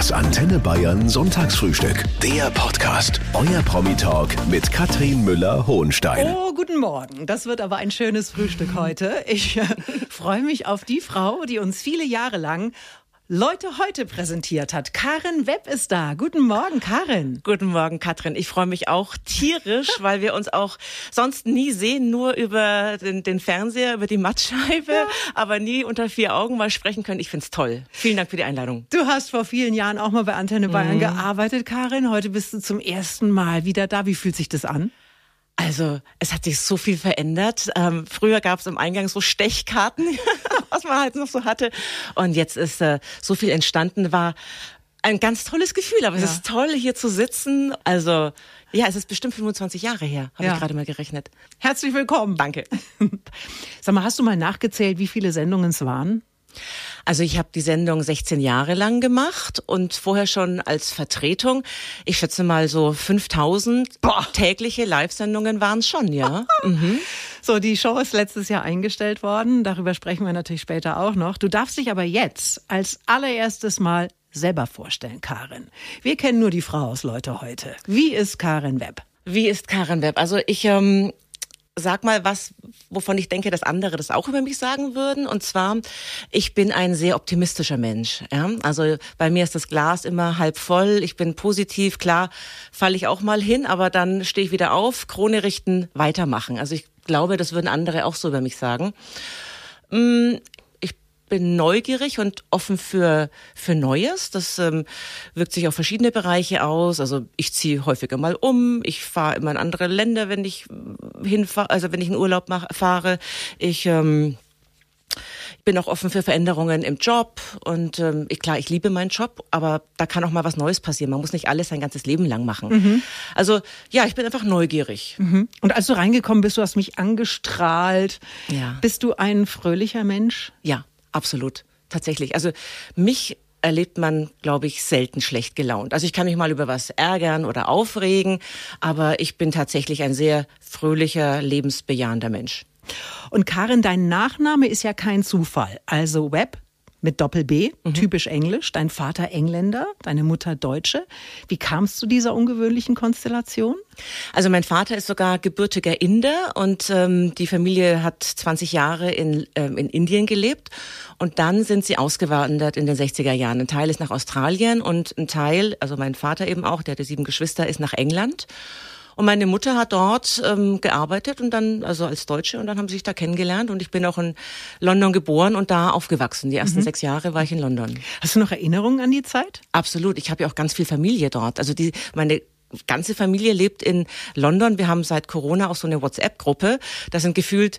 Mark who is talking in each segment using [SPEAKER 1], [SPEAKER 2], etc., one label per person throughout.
[SPEAKER 1] Das Antenne Bayern Sonntagsfrühstück. Der Podcast. Euer Promi-Talk mit Katrin Müller-Hohenstein.
[SPEAKER 2] Oh, guten Morgen. Das wird aber ein schönes Frühstück heute. Ich äh, freue mich auf die Frau, die uns viele Jahre lang Leute heute präsentiert hat. Karin Webb ist da. Guten Morgen, Karin.
[SPEAKER 3] Guten Morgen, Katrin. Ich freue mich auch tierisch, weil wir uns auch sonst nie sehen, nur über den, den Fernseher, über die Mattscheibe, ja. aber nie unter vier Augen mal sprechen können. Ich find's toll. Vielen Dank für die Einladung.
[SPEAKER 2] Du hast vor vielen Jahren auch mal bei Antenne Bayern mhm. gearbeitet, Karin. Heute bist du zum ersten Mal wieder da. Wie fühlt sich das an?
[SPEAKER 3] Also es hat sich so viel verändert. Ähm, früher gab es im Eingang so Stechkarten, was man halt noch so hatte. Und jetzt ist äh, so viel entstanden, war ein ganz tolles Gefühl. Aber ja. es ist toll, hier zu sitzen. Also ja, es ist bestimmt 25 Jahre her, habe ja. ich gerade mal gerechnet.
[SPEAKER 2] Herzlich willkommen.
[SPEAKER 3] Danke.
[SPEAKER 2] Sag mal, hast du mal nachgezählt, wie viele Sendungen es waren?
[SPEAKER 3] Also ich habe die Sendung 16 Jahre lang gemacht und vorher schon als Vertretung. Ich schätze mal so 5000 Boah. tägliche Live-Sendungen waren es schon, ja. mhm.
[SPEAKER 2] So, die Show ist letztes Jahr eingestellt worden. Darüber sprechen wir natürlich später auch noch. Du darfst dich aber jetzt als allererstes mal selber vorstellen, Karin. Wir kennen nur die Frau aus Leute heute. Wie ist Karin Webb?
[SPEAKER 3] Wie ist Karin Webb? Also ich ähm, sag mal was, wovon ich denke, dass andere das auch über mich sagen würden. Und zwar, ich bin ein sehr optimistischer Mensch. Ja? Also bei mir ist das Glas immer halb voll. Ich bin positiv. Klar, falle ich auch mal hin, aber dann stehe ich wieder auf, Krone richten, weitermachen. Also ich glaube, das würden andere auch so über mich sagen. Bin neugierig und offen für, für Neues. Das ähm, wirkt sich auf verschiedene Bereiche aus. Also ich ziehe häufiger mal um. Ich fahre immer in andere Länder, wenn ich hinfahre, also wenn ich in Urlaub mach, fahre. Ich ähm, bin auch offen für Veränderungen im Job und ähm, ich, klar, ich liebe meinen Job, aber da kann auch mal was Neues passieren. Man muss nicht alles sein ganzes Leben lang machen. Mhm. Also ja, ich bin einfach neugierig.
[SPEAKER 2] Mhm. Und als du reingekommen bist, du hast mich angestrahlt. Ja. Bist du ein fröhlicher Mensch?
[SPEAKER 3] Ja. Absolut, tatsächlich. Also mich erlebt man, glaube ich, selten schlecht gelaunt. Also ich kann mich mal über was ärgern oder aufregen, aber ich bin tatsächlich ein sehr fröhlicher, lebensbejahender Mensch.
[SPEAKER 2] Und Karin, dein Nachname ist ja kein Zufall. Also Web mit Doppel-B, mhm. typisch englisch, dein Vater Engländer, deine Mutter Deutsche. Wie kam es zu dieser ungewöhnlichen Konstellation?
[SPEAKER 3] Also mein Vater ist sogar gebürtiger Inder und ähm, die Familie hat 20 Jahre in, ähm, in Indien gelebt und dann sind sie ausgewandert in den 60er Jahren. Ein Teil ist nach Australien und ein Teil, also mein Vater eben auch, der hatte sieben Geschwister, ist nach England. Und meine Mutter hat dort ähm, gearbeitet und dann, also als Deutsche, und dann haben sie sich da kennengelernt. Und ich bin auch in London geboren und da aufgewachsen. Die ersten mhm. sechs Jahre war ich in London.
[SPEAKER 2] Hast du noch Erinnerungen an die Zeit?
[SPEAKER 3] Absolut. Ich habe ja auch ganz viel Familie dort. Also die, meine ganze Familie lebt in London. Wir haben seit Corona auch so eine WhatsApp-Gruppe. Da sind gefühlt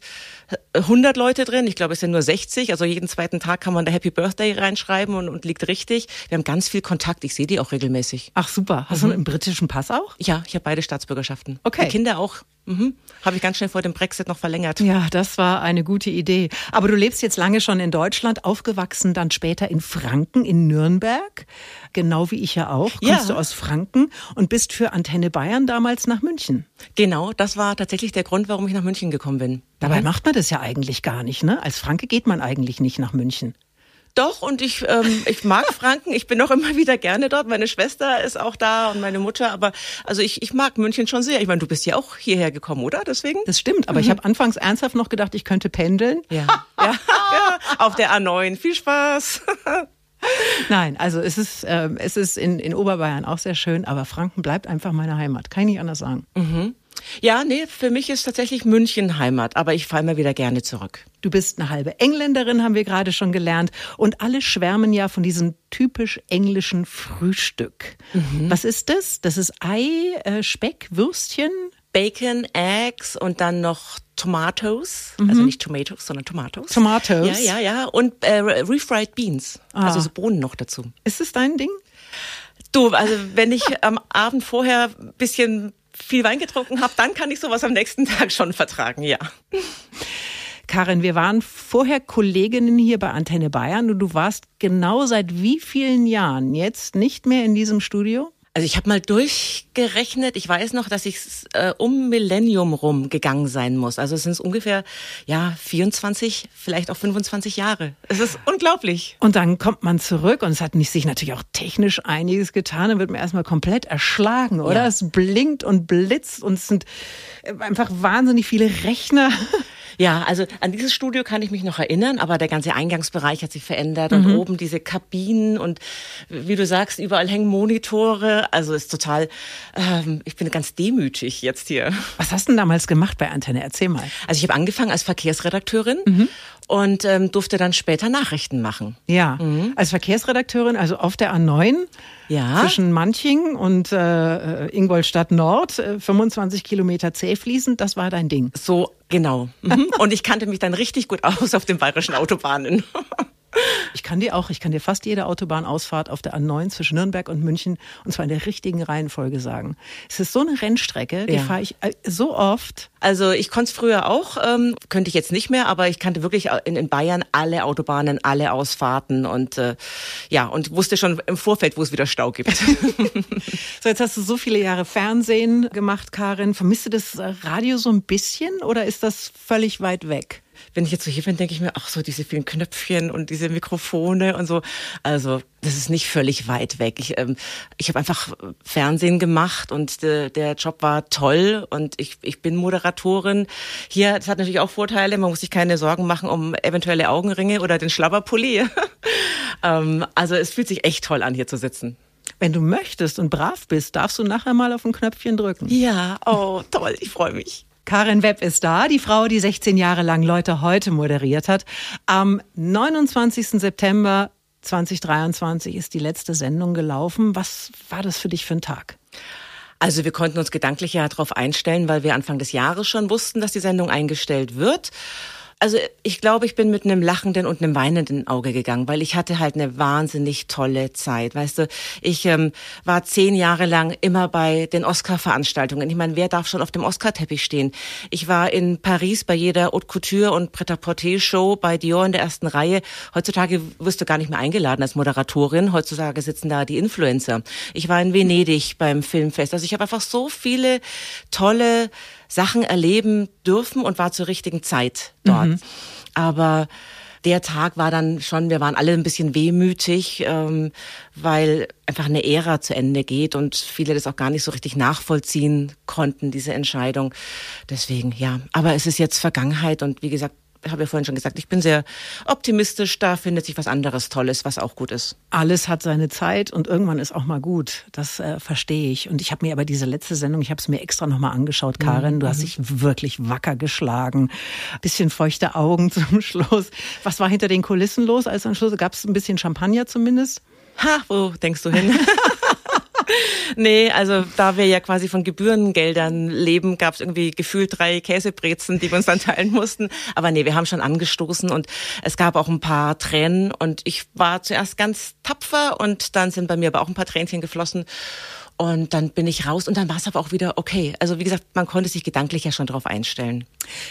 [SPEAKER 3] 100 Leute drin. Ich glaube, es sind nur 60. Also jeden zweiten Tag kann man da Happy Birthday reinschreiben und, und liegt richtig. Wir haben ganz viel Kontakt. Ich sehe die auch regelmäßig.
[SPEAKER 2] Ach super. Hast mhm. du einen britischen Pass auch?
[SPEAKER 3] Ja, ich habe beide Staatsbürgerschaften.
[SPEAKER 2] Okay.
[SPEAKER 3] Die Kinder auch. Mhm. Habe ich ganz schnell vor dem Brexit noch verlängert.
[SPEAKER 2] Ja, das war eine gute Idee. Aber du lebst jetzt lange schon in Deutschland, aufgewachsen dann später in Franken, in Nürnberg. Genau wie ich ja auch. Kommst ja. du aus Franken und bist für Antenne Bayern damals nach München.
[SPEAKER 3] Genau, das war tatsächlich der Grund, warum ich nach München gekommen bin.
[SPEAKER 2] Dabei mhm. macht man das ja eigentlich gar nicht, ne? Als Franke geht man eigentlich nicht nach München.
[SPEAKER 3] Doch, und ich, ähm, ich mag Franken. Ich bin auch immer wieder gerne dort. Meine Schwester ist auch da und meine Mutter. Aber also ich, ich mag München schon sehr. Ich meine, du bist ja auch hierher gekommen, oder? Deswegen?
[SPEAKER 2] Das stimmt, aber mhm. ich habe anfangs ernsthaft noch gedacht, ich könnte pendeln.
[SPEAKER 3] Ja. ja, ja. Auf der A9. Viel Spaß.
[SPEAKER 2] Nein, also es ist, äh, es ist in, in Oberbayern auch sehr schön, aber Franken bleibt einfach meine Heimat. Kann ich nicht anders sagen.
[SPEAKER 3] Mhm. Ja, nee, für mich ist tatsächlich München Heimat, aber ich fahre immer wieder gerne zurück.
[SPEAKER 2] Du bist eine halbe Engländerin, haben wir gerade schon gelernt. Und alle schwärmen ja von diesem typisch englischen Frühstück. Mhm. Was ist das? Das ist Ei, äh, Speck, Würstchen?
[SPEAKER 3] Bacon, Eggs und dann noch Tomatoes, mhm. also nicht Tomatoes, sondern Tomatoes.
[SPEAKER 2] Tomatoes.
[SPEAKER 3] Ja, ja, ja. Und äh, refried Beans, ah. also so Bohnen noch dazu.
[SPEAKER 2] Ist es dein Ding?
[SPEAKER 3] Du, also wenn ich am Abend vorher ein bisschen viel Wein getrunken habe, dann kann ich sowas am nächsten Tag schon vertragen, ja.
[SPEAKER 2] Karin, wir waren vorher Kolleginnen hier bei Antenne Bayern und du warst genau seit wie vielen Jahren jetzt nicht mehr in diesem Studio?
[SPEAKER 3] Also ich habe mal durchgerechnet, ich weiß noch, dass ich äh, um Millennium rum gegangen sein muss. Also es sind ungefähr ja 24, vielleicht auch 25 Jahre. Es ist unglaublich.
[SPEAKER 2] Und dann kommt man zurück und es hat sich natürlich auch technisch einiges getan. Dann wird man erstmal komplett erschlagen, oder? Ja. Es blinkt und blitzt und es sind einfach wahnsinnig viele Rechner.
[SPEAKER 3] Ja, also an dieses Studio kann ich mich noch erinnern, aber der ganze Eingangsbereich hat sich verändert und mhm. oben diese Kabinen und wie du sagst, überall hängen Monitore. Also ist total, ähm, ich bin ganz demütig jetzt hier.
[SPEAKER 2] Was hast du denn damals gemacht bei Antenne? Erzähl mal.
[SPEAKER 3] Also ich habe angefangen als Verkehrsredakteurin. Mhm und ähm, durfte dann später Nachrichten machen.
[SPEAKER 2] Ja, mhm. als Verkehrsredakteurin, also auf der A9 ja. zwischen Manching und äh, Ingolstadt Nord, äh, 25 Kilometer zähfließend, das war dein Ding.
[SPEAKER 3] So, genau. Mhm. und ich kannte mich dann richtig gut aus auf den bayerischen Autobahnen.
[SPEAKER 2] Ich kann dir auch, ich kann dir fast jede Autobahnausfahrt auf der A9 zwischen Nürnberg und München und zwar in der richtigen Reihenfolge sagen. Es ist so eine Rennstrecke, die ja. fahre ich äh, so oft.
[SPEAKER 3] Also ich konnte es früher auch, ähm, könnte ich jetzt nicht mehr, aber ich kannte wirklich in, in Bayern alle Autobahnen, alle Ausfahrten und äh, ja, und wusste schon im Vorfeld, wo es wieder Stau gibt.
[SPEAKER 2] so, jetzt hast du so viele Jahre Fernsehen gemacht, Karin. Vermisst du das Radio so ein bisschen oder ist das völlig weit weg?
[SPEAKER 3] Wenn ich jetzt so hier bin, denke ich mir, ach so, diese vielen Knöpfchen und diese Mikrofone und so. Also das ist nicht völlig weit weg. Ich, ähm, ich habe einfach Fernsehen gemacht und de, der Job war toll und ich, ich bin Moderatorin. Hier, das hat natürlich auch Vorteile. Man muss sich keine Sorgen machen um eventuelle Augenringe oder den Schlabberpulli. ähm, also es fühlt sich echt toll an, hier zu sitzen.
[SPEAKER 2] Wenn du möchtest und brav bist, darfst du nachher mal auf ein Knöpfchen drücken.
[SPEAKER 3] Ja, oh, toll, ich freue mich.
[SPEAKER 2] Karin Webb ist da, die Frau, die 16 Jahre lang Leute heute moderiert hat. Am 29. September 2023 ist die letzte Sendung gelaufen. Was war das für dich für ein Tag?
[SPEAKER 3] Also wir konnten uns gedanklich ja darauf einstellen, weil wir Anfang des Jahres schon wussten, dass die Sendung eingestellt wird also ich glaube, ich bin mit einem lachenden und einem weinenden Auge gegangen, weil ich hatte halt eine wahnsinnig tolle Zeit. Weißt du, ich ähm, war zehn Jahre lang immer bei den Oscar-Veranstaltungen. Ich meine, wer darf schon auf dem Oscar-Teppich stehen? Ich war in Paris bei jeder Haute Couture und Pret-à-Porter-Show bei Dior in der ersten Reihe. Heutzutage wirst du gar nicht mehr eingeladen als Moderatorin. Heutzutage sitzen da die Influencer. Ich war in Venedig beim Filmfest. Also ich habe einfach so viele tolle Sachen erleben dürfen und war zur richtigen Zeit dort. Mhm. Aber der Tag war dann schon, wir waren alle ein bisschen wehmütig, ähm, weil einfach eine Ära zu Ende geht und viele das auch gar nicht so richtig nachvollziehen konnten, diese Entscheidung. Deswegen, ja. Aber es ist jetzt Vergangenheit und wie gesagt, habe ja vorhin schon gesagt, ich bin sehr optimistisch, da findet sich was anderes Tolles, was auch gut ist.
[SPEAKER 2] Alles hat seine Zeit und irgendwann ist auch mal gut. Das äh, verstehe ich. Und ich habe mir aber diese letzte Sendung, ich habe es mir extra nochmal angeschaut, Karin, mhm. du hast mhm. dich wirklich wacker geschlagen. Bisschen feuchte Augen zum Schluss. Was war hinter den Kulissen los? Als am Schluss gab es ein bisschen Champagner zumindest?
[SPEAKER 3] Ha, wo denkst du hin? nee, also da wir ja quasi von Gebührengeldern leben, gab es irgendwie gefühlt drei Käsebrezen, die wir uns dann teilen mussten. Aber nee, wir haben schon angestoßen und es gab auch ein paar Tränen und ich war zuerst ganz tapfer und dann sind bei mir aber auch ein paar Tränchen geflossen. Und dann bin ich raus und dann war es aber auch wieder okay. Also wie gesagt, man konnte sich gedanklich ja schon darauf einstellen.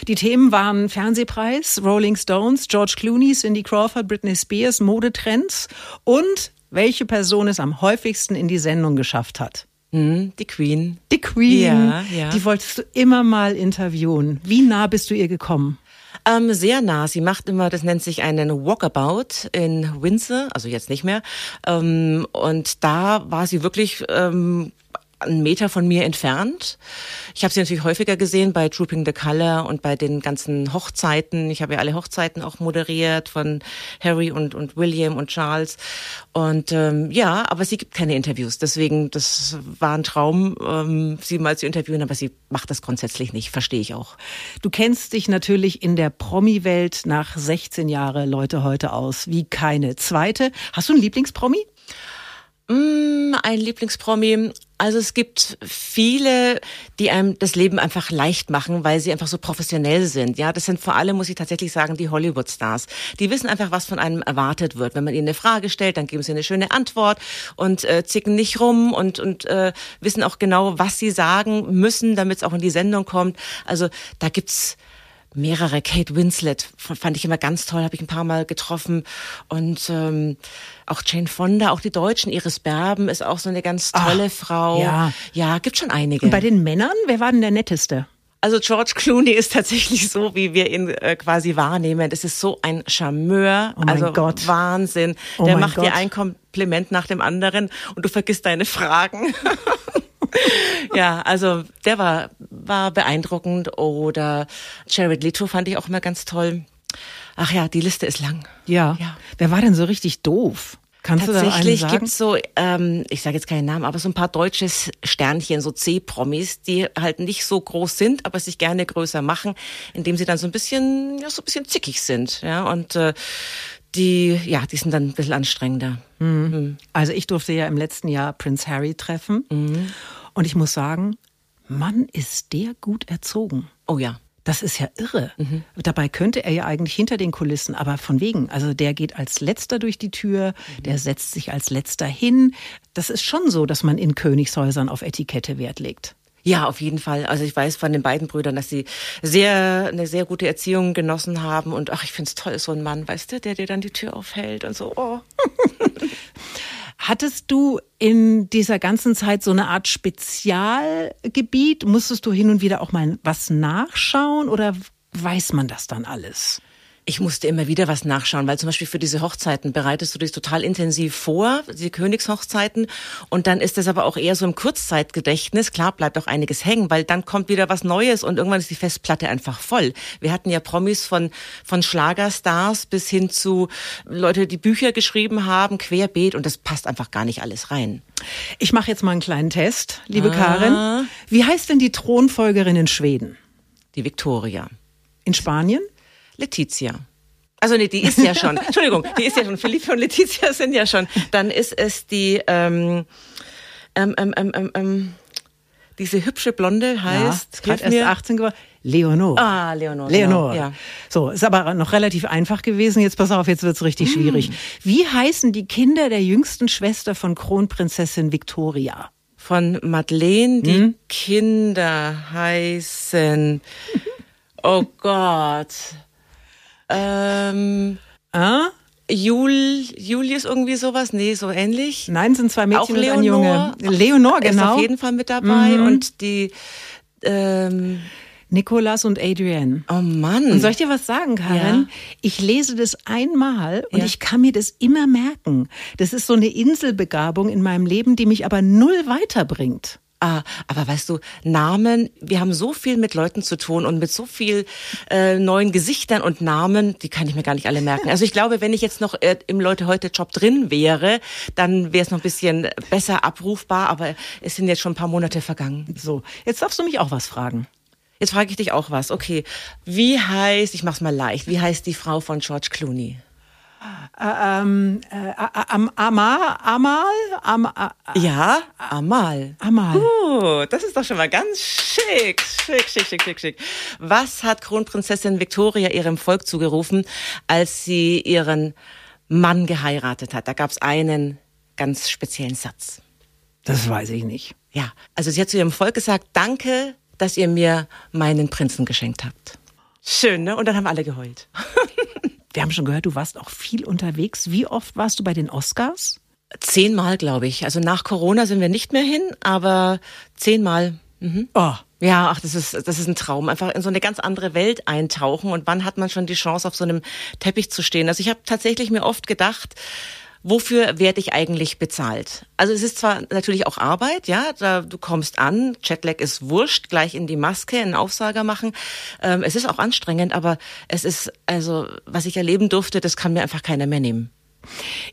[SPEAKER 2] Die Themen waren Fernsehpreis, Rolling Stones, George Clooney, Cindy Crawford, Britney Spears, Modetrends und welche Person es am häufigsten in die Sendung geschafft hat.
[SPEAKER 3] Hm, die Queen.
[SPEAKER 2] Die Queen. Ja, ja. Die wolltest du immer mal interviewen. Wie nah bist du ihr gekommen?
[SPEAKER 3] Ähm, sehr nah. Sie macht immer, das nennt sich einen Walkabout in Windsor, also jetzt nicht mehr. Ähm, und da war sie wirklich ähm, einen Meter von mir entfernt. Ich habe sie natürlich häufiger gesehen bei Drooping the Color und bei den ganzen Hochzeiten. Ich habe ja alle Hochzeiten auch moderiert von Harry und, und William und Charles. Und ähm, ja, aber sie gibt keine Interviews. Deswegen, das war ein Traum, ähm, sie mal zu interviewen, aber sie macht das grundsätzlich nicht, verstehe ich auch.
[SPEAKER 2] Du kennst dich natürlich in der Promi-Welt nach 16 Jahre Leute heute aus wie keine zweite. Hast du einen Lieblingspromi?
[SPEAKER 3] Mm, ein Lieblingspromi. Also es gibt viele, die einem das Leben einfach leicht machen, weil sie einfach so professionell sind. Ja, das sind vor allem, muss ich tatsächlich sagen, die Hollywood-Stars. Die wissen einfach, was von einem erwartet wird. Wenn man ihnen eine Frage stellt, dann geben sie eine schöne Antwort und äh, zicken nicht rum und, und äh, wissen auch genau, was sie sagen müssen, damit es auch in die Sendung kommt. Also da gibt's mehrere. Kate Winslet fand ich immer ganz toll, habe ich ein paar Mal getroffen. Und ähm, auch Jane Fonda, auch die Deutschen, Iris Berben ist auch so eine ganz tolle Ach, Frau.
[SPEAKER 2] Ja.
[SPEAKER 3] ja, gibt schon einige.
[SPEAKER 2] Und bei den Männern, wer war denn der netteste?
[SPEAKER 3] Also George Clooney ist tatsächlich so, wie wir ihn äh, quasi wahrnehmen. Das ist so ein Charmeur,
[SPEAKER 2] oh mein
[SPEAKER 3] also
[SPEAKER 2] Gott.
[SPEAKER 3] Wahnsinn.
[SPEAKER 2] Oh
[SPEAKER 3] Der macht
[SPEAKER 2] Gott.
[SPEAKER 3] dir ein Kompliment nach dem anderen und du vergisst deine Fragen. ja, also der war war beeindruckend oder Jared Leto fand ich auch immer ganz toll. Ach ja, die Liste ist lang.
[SPEAKER 2] Ja.
[SPEAKER 3] Ja.
[SPEAKER 2] Wer war denn so richtig doof? Kannst
[SPEAKER 3] Tatsächlich
[SPEAKER 2] du da einen
[SPEAKER 3] gibt's
[SPEAKER 2] sagen?
[SPEAKER 3] so, ähm, ich sage jetzt keinen Namen, aber so ein paar deutsche Sternchen, so C-Promis, die halt nicht so groß sind, aber sich gerne größer machen, indem sie dann so ein bisschen, ja, so ein bisschen zickig sind, ja, und äh, die, ja, die sind dann ein bisschen anstrengender.
[SPEAKER 2] Also ich durfte ja im letzten Jahr Prince Harry treffen.
[SPEAKER 3] Mhm.
[SPEAKER 2] Und ich muss sagen, Mann, ist der gut erzogen.
[SPEAKER 3] Oh ja.
[SPEAKER 2] Das ist ja irre.
[SPEAKER 3] Mhm.
[SPEAKER 2] Dabei könnte er ja eigentlich hinter den Kulissen, aber von wegen. Also der geht als letzter durch die Tür,
[SPEAKER 3] Mhm.
[SPEAKER 2] der setzt sich als letzter hin. Das ist schon so, dass man in Königshäusern auf Etikette Wert legt.
[SPEAKER 3] Ja, auf jeden Fall. Also ich weiß von den beiden Brüdern, dass sie sehr eine sehr gute Erziehung genossen haben und ach, ich find's toll, so ein Mann, weißt du, der dir dann die Tür aufhält und so. Oh.
[SPEAKER 2] Hattest du in dieser ganzen Zeit so eine Art Spezialgebiet? Musstest du hin und wieder auch mal was nachschauen oder weiß man das dann alles?
[SPEAKER 3] Ich musste immer wieder was nachschauen, weil zum Beispiel für diese Hochzeiten bereitest du dich total intensiv vor, die Königshochzeiten. Und dann ist das aber auch eher so im Kurzzeitgedächtnis. Klar bleibt auch einiges hängen, weil dann kommt wieder was Neues und irgendwann ist die Festplatte einfach voll. Wir hatten ja Promis von, von Schlagerstars bis hin zu Leute, die Bücher geschrieben haben, querbeet und das passt einfach gar nicht alles rein.
[SPEAKER 2] Ich mache jetzt mal einen kleinen Test, liebe
[SPEAKER 3] Ah.
[SPEAKER 2] Karin. Wie heißt denn die Thronfolgerin in Schweden?
[SPEAKER 3] Die Victoria.
[SPEAKER 2] In Spanien?
[SPEAKER 3] Letizia. Also nee, die ist ja schon. Entschuldigung, die ist ja schon. Philippe und Letizia sind ja schon. Dann ist es die ähm, ähm, ähm, ähm, ähm, ähm, diese hübsche Blonde heißt.
[SPEAKER 2] ja, gerade erst
[SPEAKER 3] mir.
[SPEAKER 2] 18 geworden. Leonor.
[SPEAKER 3] Ah, Leonor.
[SPEAKER 2] Leonor.
[SPEAKER 3] Genau, ja.
[SPEAKER 2] So, ist aber noch relativ einfach gewesen. Jetzt pass auf, jetzt wird's richtig schwierig. Wie heißen die Kinder der jüngsten Schwester von Kronprinzessin Victoria?
[SPEAKER 3] Von Madeleine, die
[SPEAKER 2] Hm?
[SPEAKER 3] Kinder heißen. Oh Gott. Ähm,
[SPEAKER 2] Ah?
[SPEAKER 3] Jul, Julius irgendwie sowas? Nee, so ähnlich.
[SPEAKER 2] Nein, sind zwei Mädchen
[SPEAKER 3] auch
[SPEAKER 2] und
[SPEAKER 3] Leonor.
[SPEAKER 2] ein Junge. Leonor,
[SPEAKER 3] Ist
[SPEAKER 2] genau.
[SPEAKER 3] auf jeden Fall mit dabei.
[SPEAKER 2] Mhm.
[SPEAKER 3] Und die, ähm,
[SPEAKER 2] Nicolas und Adrienne.
[SPEAKER 3] oh Mann.
[SPEAKER 2] Und soll ich dir was sagen, Karin?
[SPEAKER 3] Ja.
[SPEAKER 2] Ich lese das einmal und
[SPEAKER 3] Ja.
[SPEAKER 2] ich kann mir das immer merken. Das ist so eine Inselbegabung in meinem Leben, die mich aber null weiterbringt.
[SPEAKER 3] Ah, aber weißt du, Namen, wir haben so viel mit Leuten zu tun und mit so viel äh, neuen Gesichtern und Namen, die kann ich mir gar nicht alle merken. Also ich glaube, wenn ich jetzt noch äh, im Leute heute Job drin wäre, dann wäre es noch ein bisschen besser abrufbar, aber es sind jetzt schon ein paar Monate vergangen.
[SPEAKER 2] So, jetzt darfst du mich auch was fragen.
[SPEAKER 3] Jetzt frage ich dich auch was. Okay, wie heißt, ich mach's mal leicht, wie heißt die Frau von George Clooney?
[SPEAKER 2] Ähm, äh, am, Amal, Amal, Am, a,
[SPEAKER 3] Ja, Amal.
[SPEAKER 2] Amal.
[SPEAKER 3] Oh, das ist doch schon mal ganz schick, schick, schick, schick, schick, schick. Was hat Kronprinzessin Victoria ihrem Volk zugerufen, als sie ihren Mann geheiratet hat? Da gab es einen ganz speziellen Satz.
[SPEAKER 2] Das weiß ich nicht.
[SPEAKER 3] Ja, also sie hat zu ihrem Volk gesagt, danke, dass ihr mir meinen Prinzen geschenkt habt. Schön, ne? Und dann haben alle geheult.
[SPEAKER 2] Wir haben schon gehört, du warst auch viel unterwegs. Wie oft warst du bei den Oscars?
[SPEAKER 3] Zehnmal, glaube ich. Also nach Corona sind wir nicht mehr hin, aber zehnmal.
[SPEAKER 2] Oh,
[SPEAKER 3] Ja, ach, das ist, das ist ein Traum. Einfach in so eine ganz andere Welt eintauchen. Und wann hat man schon die Chance, auf so einem Teppich zu stehen? Also ich habe tatsächlich mir oft gedacht, wofür werde ich eigentlich bezahlt? Also es ist zwar natürlich auch Arbeit, ja, da, du kommst an, Jetlag ist wurscht, gleich in die Maske, einen Aufsager machen. Ähm, es ist auch anstrengend, aber es ist, also was ich erleben durfte, das kann mir einfach keiner mehr nehmen.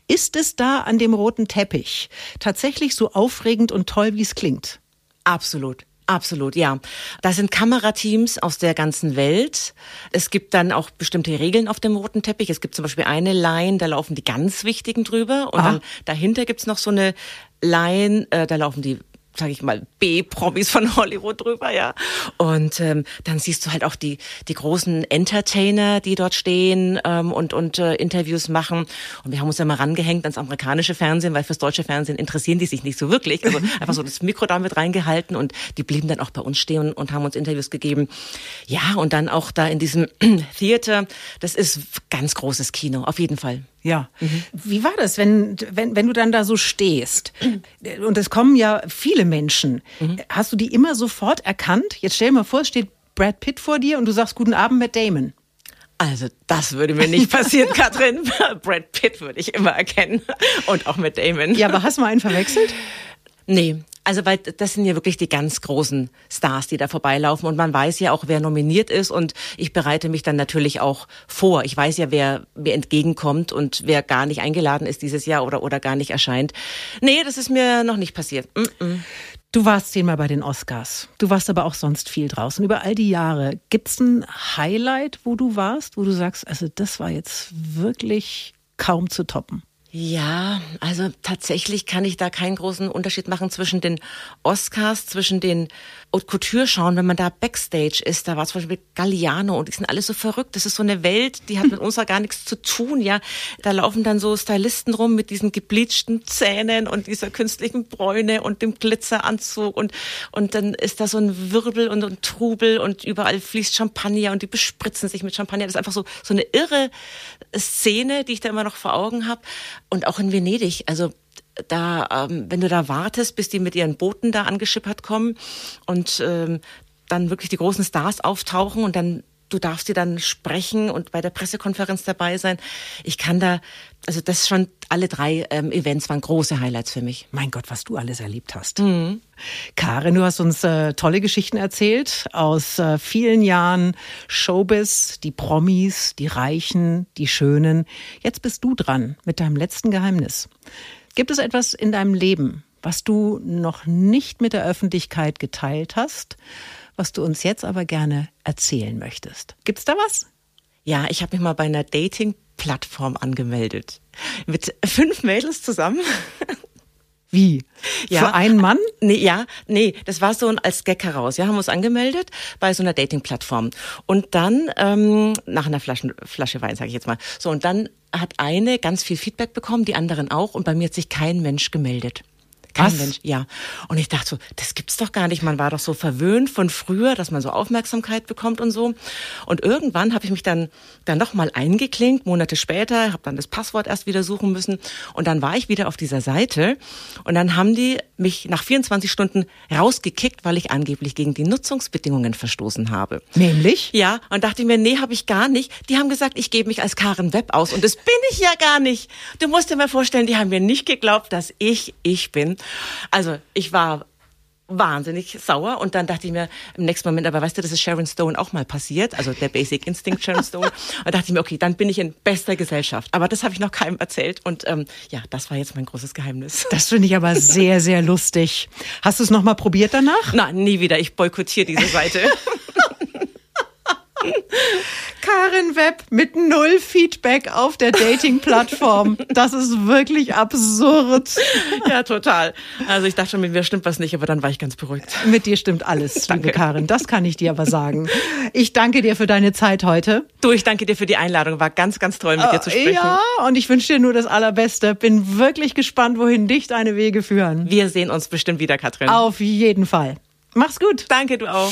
[SPEAKER 2] ist es da an dem roten Teppich tatsächlich so aufregend und toll, wie es klingt?
[SPEAKER 3] Absolut. Absolut, ja. Da sind Kamerateams aus der ganzen Welt. Es gibt dann auch bestimmte Regeln auf dem roten Teppich. Es gibt zum Beispiel eine Line, da laufen die ganz Wichtigen drüber. Und
[SPEAKER 2] Ah.
[SPEAKER 3] dann dahinter gibt's noch so eine Line, äh, da laufen die sage ich mal, B-Promis von Hollywood drüber, ja. Und ähm, dann siehst du halt auch die die großen Entertainer, die dort stehen ähm, und und äh, Interviews machen. Und wir haben uns ja mal rangehängt ans amerikanische Fernsehen, weil fürs deutsche Fernsehen interessieren die sich nicht so wirklich. Also einfach so das Mikro damit reingehalten und die blieben dann auch bei uns stehen und haben uns Interviews gegeben. Ja, und dann auch da in diesem Theater, das ist ganz großes Kino, auf jeden Fall.
[SPEAKER 2] Ja. Mhm. Wie war das, wenn, wenn, wenn du dann da so stehst? Und es kommen ja viele Menschen. Mhm. Hast du die immer sofort erkannt? Jetzt stell dir mal vor, es steht Brad Pitt vor dir und du sagst Guten Abend, Matt Damon.
[SPEAKER 3] Also das würde mir nicht passieren, Katrin. Brad Pitt würde ich immer erkennen und auch mit Damon.
[SPEAKER 2] Ja, aber hast du mal einen verwechselt?
[SPEAKER 3] Nee, also weil das sind ja wirklich die ganz großen Stars, die da vorbeilaufen und man weiß ja auch, wer nominiert ist und ich bereite mich dann natürlich auch vor. Ich weiß ja, wer mir entgegenkommt und wer gar nicht eingeladen ist dieses Jahr oder oder gar nicht erscheint. Nee, das ist mir noch nicht passiert. Mm -mm.
[SPEAKER 2] Du warst zehnmal bei den Oscars. Du warst aber auch sonst viel draußen. Über all die Jahre. Gibt's ein Highlight, wo du warst, wo du sagst, also das war jetzt wirklich kaum zu toppen?
[SPEAKER 3] Ja, also tatsächlich kann ich da keinen großen Unterschied machen zwischen den Oscars, zwischen den Haute Couture schauen, wenn man da Backstage ist, da war zum Beispiel Galliano und die sind alle so verrückt. Das ist so eine Welt, die hat mit uns ja gar nichts zu tun, ja. Da laufen dann so Stylisten rum mit diesen gebleachten Zähnen und dieser künstlichen Bräune und dem Glitzeranzug und, und dann ist da so ein Wirbel und ein Trubel und überall fließt Champagner und die bespritzen sich mit Champagner. Das ist einfach so, so eine irre Szene, die ich da immer noch vor Augen habe. Und auch in Venedig, also da, ähm, wenn du da wartest, bis die mit ihren Booten da angeschippert kommen und ähm, dann wirklich die großen Stars auftauchen und dann du darfst dir dann sprechen und bei der Pressekonferenz dabei sein. Ich kann da, also das schon alle drei ähm, Events waren große Highlights für mich.
[SPEAKER 2] Mein Gott, was du alles erlebt hast. Mhm. Karin, du hast uns äh, tolle Geschichten erzählt aus äh, vielen Jahren Showbiz, die Promis, die Reichen, die Schönen. Jetzt bist du dran mit deinem letzten Geheimnis. Gibt es etwas in deinem Leben, was du noch nicht mit der Öffentlichkeit geteilt hast, was du uns jetzt aber gerne erzählen möchtest? Gibt's da was?
[SPEAKER 3] Ja, ich habe mich mal bei einer Dating-Plattform angemeldet. Mit fünf Mädels zusammen.
[SPEAKER 2] Wie? Ja. Für einen Mann?
[SPEAKER 3] Nee, ja, nee, das war so ein als Gag heraus. Ja, haben uns angemeldet bei so einer Dating-Plattform. Und dann, ähm, nach einer Flasche, Flasche Wein, sage ich jetzt mal. So, und dann hat eine ganz viel Feedback bekommen, die anderen auch. Und bei mir hat sich kein Mensch gemeldet. Kein Was? Mensch, ja. Und ich dachte so, das gibt's doch gar nicht. Man war doch so verwöhnt von früher, dass man so Aufmerksamkeit bekommt und so. Und irgendwann habe ich mich dann dann noch mal eingeklinkt, Monate später, habe dann das Passwort erst wieder suchen müssen und dann war ich wieder auf dieser Seite und dann haben die mich nach 24 Stunden rausgekickt, weil ich angeblich gegen die Nutzungsbedingungen verstoßen habe.
[SPEAKER 2] Nämlich?
[SPEAKER 3] Ja, und dachte ich mir, nee, habe ich gar nicht. Die haben gesagt, ich gebe mich als Karen Webb aus und das bin ich ja gar nicht. Du musst dir mal vorstellen, die haben mir nicht geglaubt, dass ich ich bin. Also ich war wahnsinnig sauer und dann dachte ich mir im nächsten Moment, aber weißt du, das ist Sharon Stone auch mal passiert, also der Basic Instinct Sharon Stone und dachte ich mir, okay, dann bin ich in bester Gesellschaft. Aber das habe ich noch keinem erzählt und ähm, ja, das war jetzt mein großes Geheimnis.
[SPEAKER 2] Das finde ich aber sehr, sehr lustig. Hast du es noch mal probiert danach?
[SPEAKER 3] Nein, nie wieder. Ich boykottiere diese Seite.
[SPEAKER 2] Karin Webb mit null Feedback auf der Dating-Plattform. Das ist wirklich absurd.
[SPEAKER 3] Ja, total. Also ich dachte schon, mit mir stimmt was nicht, aber dann war ich ganz beruhigt.
[SPEAKER 2] Mit dir stimmt alles, liebe Karin. Das kann ich dir aber sagen. Ich danke dir für deine Zeit heute.
[SPEAKER 3] Du, ich danke dir für die Einladung. War ganz, ganz toll, mit dir zu sprechen.
[SPEAKER 2] Ja, und ich wünsche dir nur das Allerbeste. Bin wirklich gespannt, wohin dich deine Wege führen.
[SPEAKER 3] Wir sehen uns bestimmt wieder, Katrin.
[SPEAKER 2] Auf jeden Fall. Mach's gut.
[SPEAKER 3] Danke, du auch.